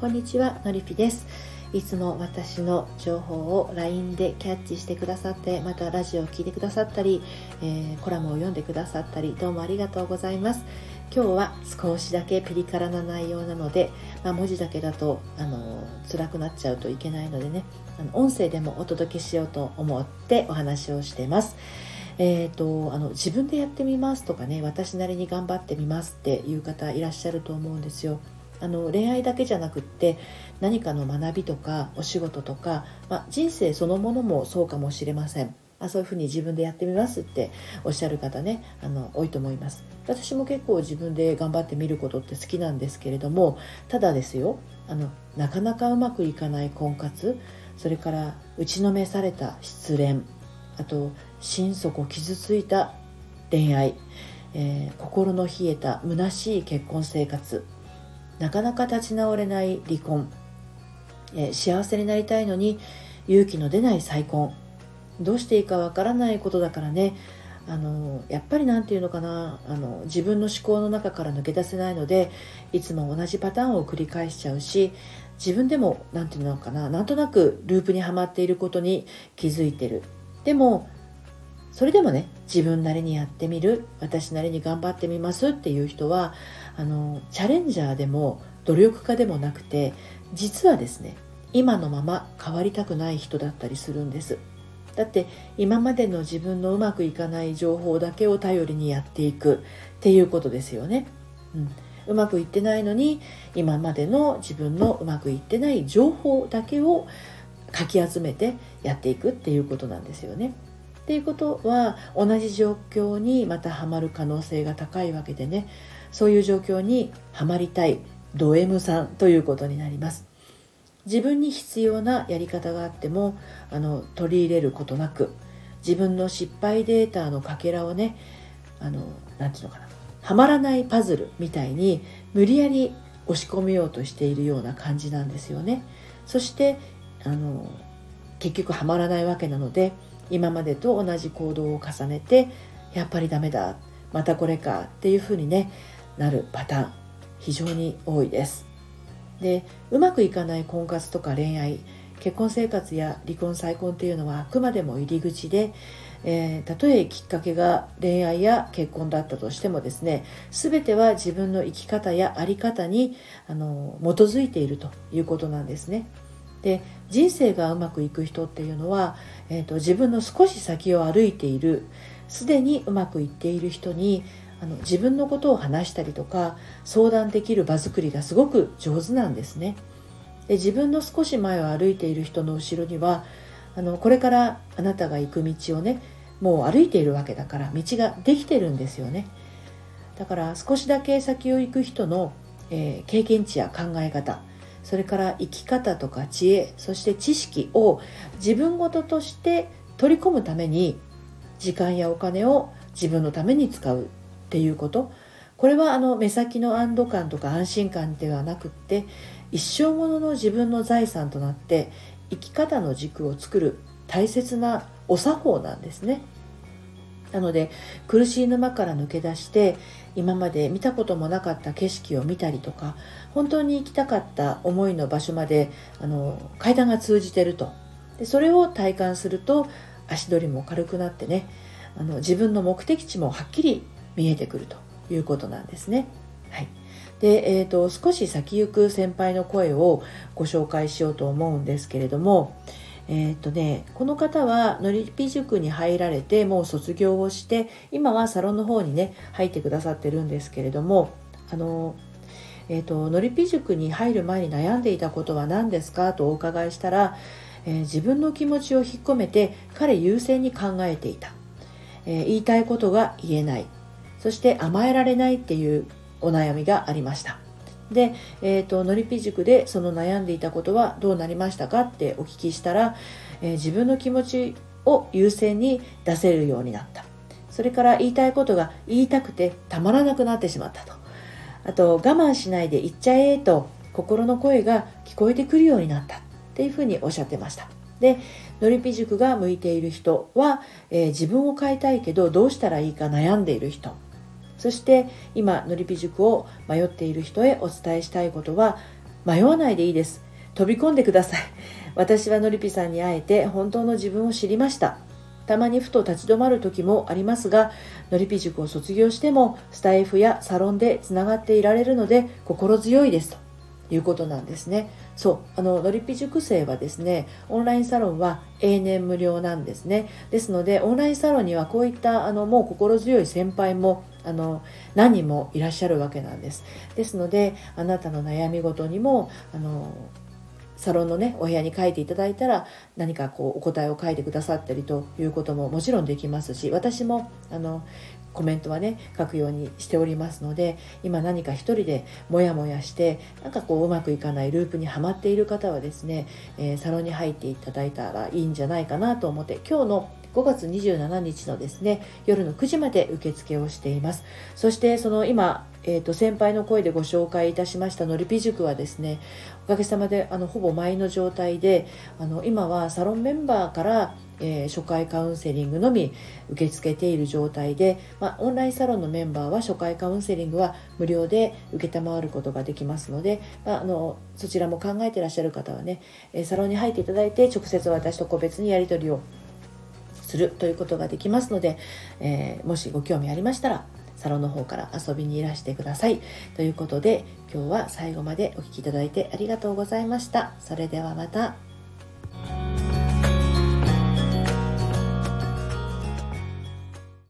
こんにちはのりぴです。いつも私の情報を LINE でキャッチしてくださってまたラジオを聴いてくださったり、えー、コラムを読んでくださったりどうもありがとうございます。今日は少しだけピリ辛な内容なので、まあ、文字だけだとあの辛くなっちゃうといけないのでねあの音声でもお届けしようと思ってお話をしてます。えーと、あの自分でやってみますとかね私なりに頑張ってみますっていう方いらっしゃると思うんですよ。あの恋愛だけじゃなくって何かの学びとかお仕事とか、まあ、人生そのものもそうかもしれません。あそういうふうに自分でやってみますっておっしゃる方ねあの多いと思います。私も結構自分で頑張ってみることって好きなんですけれどもただですよあのなかなかうまくいかない婚活それから打ちのめされた失恋あと心底傷ついた恋愛、えー、心の冷えた虚しい結婚生活なかなか立ち直れない離婚、え、幸せになりたいのに勇気の出ない再婚。どうしていいかわからないことだからね。あのやっぱり何て言うのかな。あの自分の思考の中から抜け出せないのでいつも同じパターンを繰り返しちゃうし自分でも何て言うのかな。なんとなくループにはまっていることに気づいてる。でもそれでもね自分なりにやってみる私なりに頑張ってみますっていう人はあのチャレンジャーでも努力家でもなくて実はですね今のまま変わりたくない人だったりするんです。だって今までの自分のうまくいかない情報だけを頼りにやっていくっていうことですよね、うん、うまくいってないのに今までの自分のうまくいってない情報だけをかき集めてやっていくっていうことなんですよね。っていうことは同じ状況にまたはまる可能性が高いわけでね。そういう状況にはまりたい。ド M さんということになります。自分に必要なやり方があってもあの取り入れることなく自分の失敗データのかけらをねあの何て言うのかな。はまらないパズルみたいに無理やり押し込めようとしているような感じなんですよね。そしてあの結局はまらないわけなので今までと同じ行動を重ねてやっぱりダメだまたこれかっていうふうにねなるパターン非常に多いですでうまくいかない婚活とか恋愛結婚生活や離婚再婚っていうのはあくまでも入り口で、えー、たとえきっかけが恋愛や結婚だったとしてもですね全ては自分の生き方や在り方にあの基づいているということなんですね。で人生がうまくいく人っていうのは、えーと、自分の少し先を歩いているすでにうまくいっている人にあの自分のことを話したりとか相談できる場作りがすごく上手なんですね。で自分の少し前を歩いている人の後ろにはあのこれからあなたが行く道をねもう歩いているわけだから道ができてるんですよね。だから少しだけ先を行く人の、えー、経験値や考え方それから生き方とか知恵そして知識を自分ごととして取り込むために時間やお金を自分のために使うっていうことこれはあの目先の安堵感とか安心感ではなくって一生ものの自分の財産となって生き方の軸を作る大切なお作法なんですね。なので苦しい沼から抜け出して今まで見たこともなかった景色を見たりとか本当に行きたかった思いの場所まであの階段が通じてるとでそれを体感すると足取りも軽くなってねあの自分の目的地もはっきり見えてくるということなんですね。はいでえーと少し先行く先輩の声をご紹介しようと思うんですけれども、えー、っとね、この方はのりぴ塾に入られてもう卒業をして今はサロンの方にね入ってくださってるんですけれどもあのえーと、のりぴ塾に入る前に悩んでいたことは何ですか？とお伺いしたら、えー、自分の気持ちを引っ込めて彼優先に考えていた、えー、言いたいことが言えない。そして甘えられないっていうお悩みがありました。で、えーと、のりぴ塾でその悩んでいたことはどうなりましたかってお聞きしたら、えー、自分の気持ちを優先に出せるようになった。それから言いたいことが言いたくてたまらなくなってしまったと。あと我慢しないで言っちゃえと心の声が聞こえてくるようになった。っていうふうにおっしゃってました。でのりぴ塾が向いている人は、えー、自分を変えたいけどどうしたらいいか悩んでいる人。そして今のりぴ塾を迷っている人へお伝えしたいことは迷わないでいいです。飛び込んでください。私はのりぴさんに会えて本当の自分を知りました。たまにふと立ち止まる時もありますがのりぴ塾を卒業してもスタイフやサロンでつながっていられるので心強いです。ということなんですね。そうあののりぴ塾生はですねオンラインサロンは永年無料なんですね。ですのでオンラインサロンにはこういったあのもう心強い先輩もあの何人もいらっしゃるわけなんです。ですのであなたの悩み事にもあのサロンのねお部屋に書いていただいたら何かこうお答えを書いてくださったりということももちろんできますし私もあのコメントはね書くようにしておりますので今何か一人でモヤモヤしてなんかこううまくいかないループにはまっている方はですね、えー、サロンに入っていただいたらいいんじゃないかなと思って今日の5月27日のですね夜の9時まで受付をしています。そしてその今、えーと、先輩の声でご紹介いたしましたのりぴ塾はですねおかげさまであのほぼ前の状態であの今はサロンメンバーからえー、初回カウンセリングのみ受け付けている状態で、まあ、オンラインサロンのメンバーは初回カウンセリングは無料で承ることができますので、まあ、あのそちらも考えてらっしゃる方はねサロンに入っていただいて直接私と個別にやり取りをするということができますので、えー、もしご興味ありましたらサロンの方から遊びにいらしてください。ということで今日は最後までお聴きいただいてありがとうございました。それではまた。